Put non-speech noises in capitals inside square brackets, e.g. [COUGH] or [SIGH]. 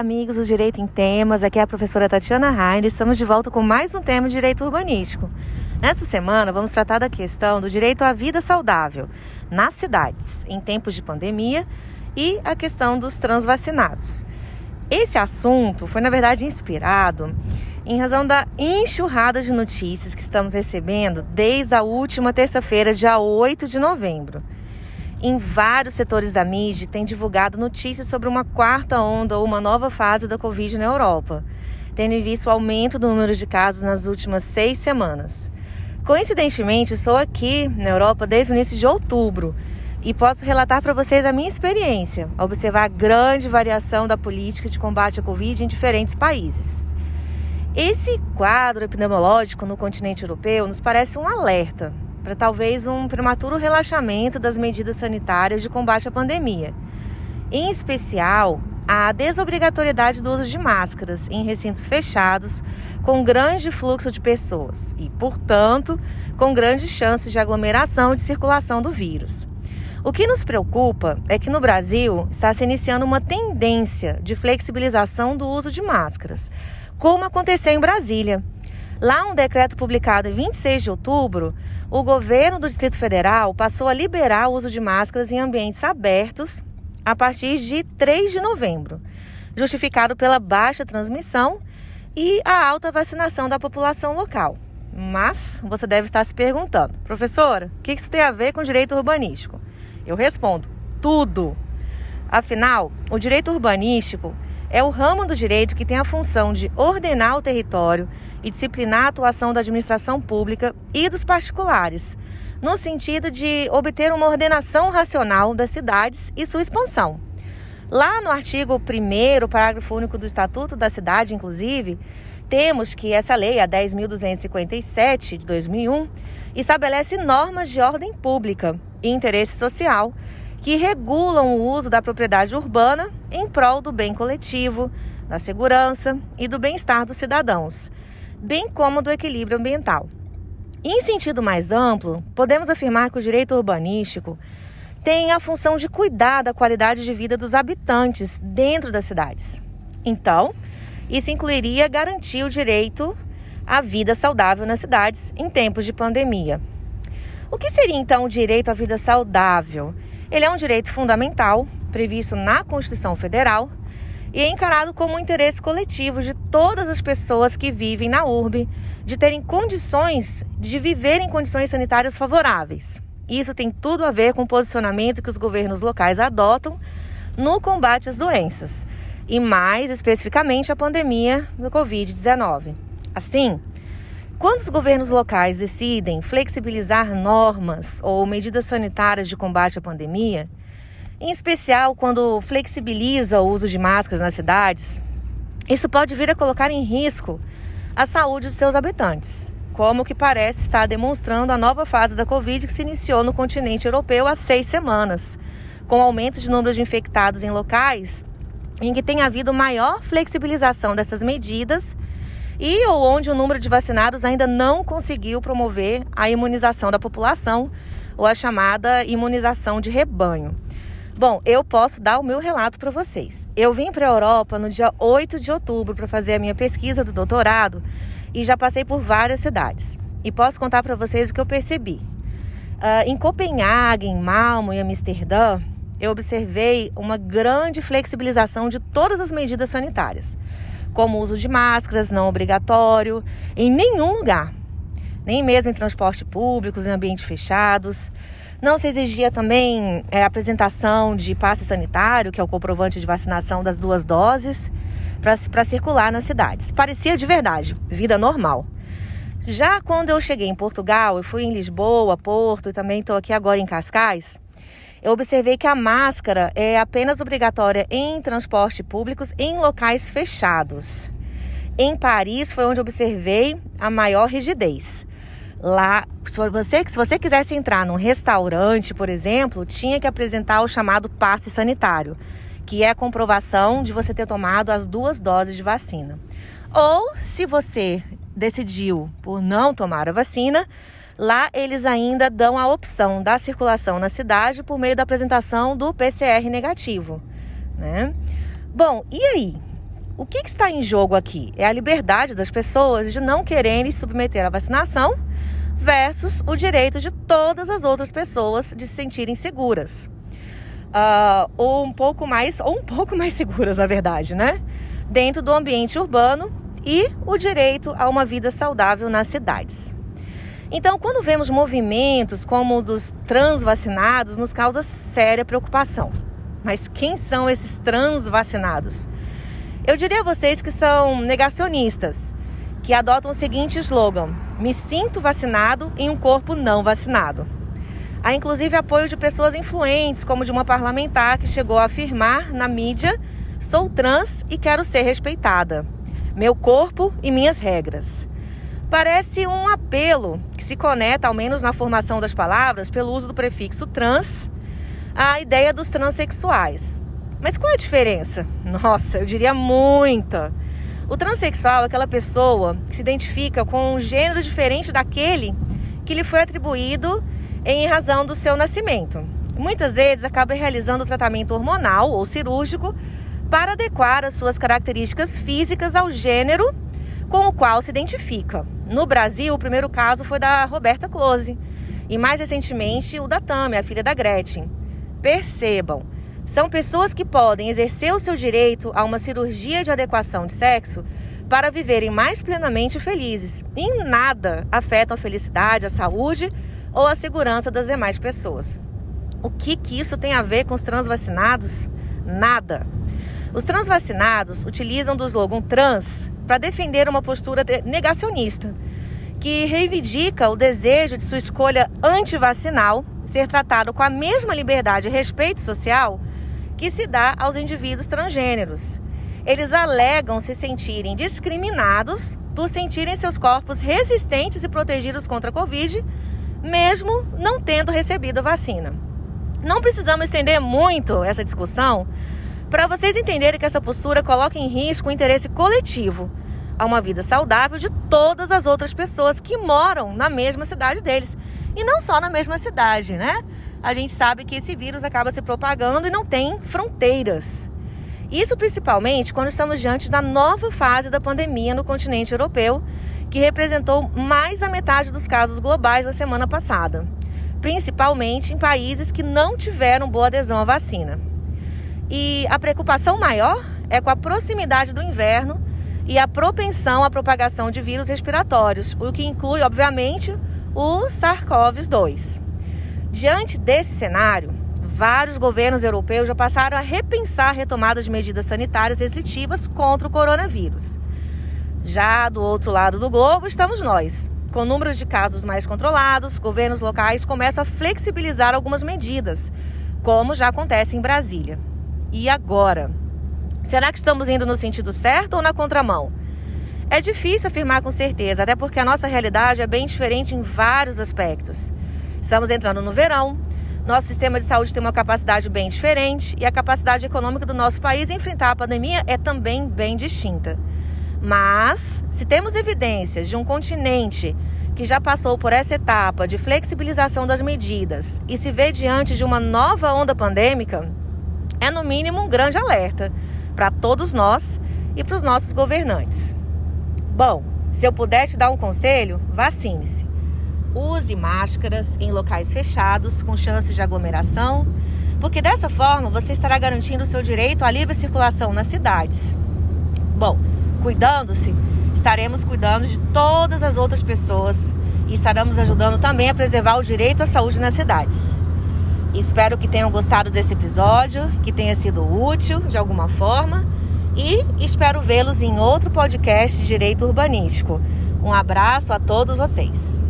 Amigos do Direito em Temas. Aqui é a professora Tatiana Rainer. Estamos de volta com mais um tema de direito urbanístico. Nesta semana, vamos tratar da questão do direito à vida saudável nas cidades, em tempos de pandemia, e a questão dos transvacinados. Esse assunto foi, na verdade, inspirado em razão da enxurrada de notícias que estamos recebendo desde a última terça-feira, dia 8 de novembro em vários setores da mídia têm divulgado notícias sobre uma quarta onda ou uma nova fase da Covid na Europa, tendo visto o aumento do número de casos nas últimas seis semanas. Coincidentemente, estou aqui na Europa desde o início de outubro e posso relatar para vocês a minha experiência, observar a grande variação da política de combate à Covid em diferentes países. Esse quadro epidemiológico no continente europeu nos parece um alerta para talvez um prematuro relaxamento das medidas sanitárias de combate à pandemia. Em especial, a desobrigatoriedade do uso de máscaras em recintos fechados, com grande fluxo de pessoas e, portanto, com grandes chances de aglomeração e de circulação do vírus. O que nos preocupa é que no Brasil está se iniciando uma tendência de flexibilização do uso de máscaras, como aconteceu em Brasília. Lá, um decreto publicado em 26 de outubro, o governo do Distrito Federal passou a liberar o uso de máscaras em ambientes abertos a partir de 3 de novembro, justificado pela baixa transmissão e a alta vacinação da população local. Mas você deve estar se perguntando, professora, o que isso tem a ver com direito urbanístico? Eu respondo: tudo. Afinal, o direito urbanístico é o ramo do direito que tem a função de ordenar o território e disciplinar a atuação da administração pública e dos particulares, no sentido de obter uma ordenação racional das cidades e sua expansão. Lá no artigo 1, parágrafo único do Estatuto da Cidade, inclusive, temos que essa lei, a 10.257 de 2001, estabelece normas de ordem pública e interesse social que regulam o uso da propriedade urbana em prol do bem coletivo, da segurança e do bem-estar dos cidadãos, bem como do equilíbrio ambiental. Em sentido mais amplo, podemos afirmar que o direito urbanístico tem a função de cuidar da qualidade de vida dos habitantes dentro das cidades. Então, isso incluiria garantir o direito à vida saudável nas cidades em tempos de pandemia. O que seria então o direito à vida saudável? Ele é um direito fundamental previsto na Constituição Federal e é encarado como um interesse coletivo de todas as pessoas que vivem na urbe, de terem condições de viver em condições sanitárias favoráveis. Isso tem tudo a ver com o posicionamento que os governos locais adotam no combate às doenças, e mais especificamente a pandemia do Covid-19. Assim, quando os governos locais decidem flexibilizar normas ou medidas sanitárias de combate à pandemia, em especial quando flexibiliza o uso de máscaras nas cidades, isso pode vir a colocar em risco a saúde dos seus habitantes, como que parece estar demonstrando a nova fase da Covid que se iniciou no continente europeu há seis semanas, com aumento de número de infectados em locais em que tem havido maior flexibilização dessas medidas e ou onde o número de vacinados ainda não conseguiu promover a imunização da população ou a chamada imunização de rebanho. Bom, eu posso dar o meu relato para vocês. Eu vim para a Europa no dia 8 de outubro para fazer a minha pesquisa do doutorado e já passei por várias cidades. E posso contar para vocês o que eu percebi. Uh, em Copenhague, em Malmo e Amsterdã, eu observei uma grande flexibilização de todas as medidas sanitárias como o uso de máscaras não obrigatório em nenhum lugar, nem mesmo em transporte público, em ambientes fechados. Não se exigia também é, apresentação de passe sanitário, que é o comprovante de vacinação das duas doses, para circular nas cidades. Parecia de verdade, vida normal. Já quando eu cheguei em Portugal, eu fui em Lisboa, Porto e também estou aqui agora em Cascais, eu observei que a máscara é apenas obrigatória em transporte públicos em locais fechados. Em Paris foi onde observei a maior rigidez. Lá, se você, se você quisesse entrar num restaurante, por exemplo, tinha que apresentar o chamado passe sanitário, que é a comprovação de você ter tomado as duas doses de vacina. Ou, se você decidiu por não tomar a vacina, Lá eles ainda dão a opção da circulação na cidade por meio da apresentação do PCR negativo, né? Bom, e aí? O que, que está em jogo aqui? É a liberdade das pessoas de não quererem submeter à vacinação versus o direito de todas as outras pessoas de se sentirem seguras. Uh, ou um pouco mais, ou um pouco mais seguras, na verdade, né? Dentro do ambiente urbano e o direito a uma vida saudável nas cidades. Então, quando vemos movimentos como o dos transvacinados, nos causa séria preocupação. Mas quem são esses transvacinados? Eu diria a vocês que são negacionistas, que adotam o seguinte slogan: me sinto vacinado em um corpo não vacinado. Há inclusive apoio de pessoas influentes, como de uma parlamentar que chegou a afirmar na mídia: sou trans e quero ser respeitada. Meu corpo e minhas regras. Parece um apelo que se conecta, ao menos na formação das palavras, pelo uso do prefixo trans, à ideia dos transexuais. Mas qual é a diferença? [LAUGHS] Nossa, eu diria muita. O transexual é aquela pessoa que se identifica com um gênero diferente daquele que lhe foi atribuído em razão do seu nascimento. Muitas vezes acaba realizando tratamento hormonal ou cirúrgico para adequar as suas características físicas ao gênero com o qual se identifica. No Brasil, o primeiro caso foi da Roberta Close e mais recentemente o da Tami, a filha da Gretchen. Percebam, são pessoas que podem exercer o seu direito a uma cirurgia de adequação de sexo para viverem mais plenamente felizes. E em nada afetam a felicidade, a saúde ou a segurança das demais pessoas. O que, que isso tem a ver com os transvacinados? Nada. Os transvacinados utilizam do slogan trans para defender uma postura negacionista, que reivindica o desejo de sua escolha antivacinal ser tratado com a mesma liberdade e respeito social que se dá aos indivíduos transgêneros. Eles alegam se sentirem discriminados por sentirem seus corpos resistentes e protegidos contra a Covid, mesmo não tendo recebido a vacina. Não precisamos estender muito essa discussão para vocês entenderem que essa postura coloca em risco o interesse coletivo a uma vida saudável de todas as outras pessoas que moram na mesma cidade deles. E não só na mesma cidade, né? a gente sabe que esse vírus acaba se propagando e não tem fronteiras. Isso principalmente quando estamos diante da nova fase da pandemia no continente europeu, que representou mais da metade dos casos globais na semana passada, principalmente em países que não tiveram boa adesão à vacina. E a preocupação maior é com a proximidade do inverno e a propensão à propagação de vírus respiratórios, o que inclui, obviamente, o SARS-CoV-2. Diante desse cenário, vários governos europeus já passaram a repensar a retomada de medidas sanitárias restritivas contra o coronavírus. Já do outro lado do globo estamos nós. Com números de casos mais controlados, governos locais começam a flexibilizar algumas medidas, como já acontece em Brasília. E agora? Será que estamos indo no sentido certo ou na contramão? É difícil afirmar com certeza, até porque a nossa realidade é bem diferente em vários aspectos. Estamos entrando no verão. Nosso sistema de saúde tem uma capacidade bem diferente e a capacidade econômica do nosso país enfrentar a pandemia é também bem distinta. Mas, se temos evidências de um continente que já passou por essa etapa de flexibilização das medidas e se vê diante de uma nova onda pandêmica, é no mínimo um grande alerta para todos nós e para os nossos governantes. Bom, se eu puder te dar um conselho, vacine-se. Use máscaras em locais fechados, com chances de aglomeração, porque dessa forma você estará garantindo o seu direito à livre circulação nas cidades. Bom, cuidando-se, estaremos cuidando de todas as outras pessoas e estaremos ajudando também a preservar o direito à saúde nas cidades. Espero que tenham gostado desse episódio, que tenha sido útil de alguma forma e espero vê-los em outro podcast de Direito Urbanístico. Um abraço a todos vocês.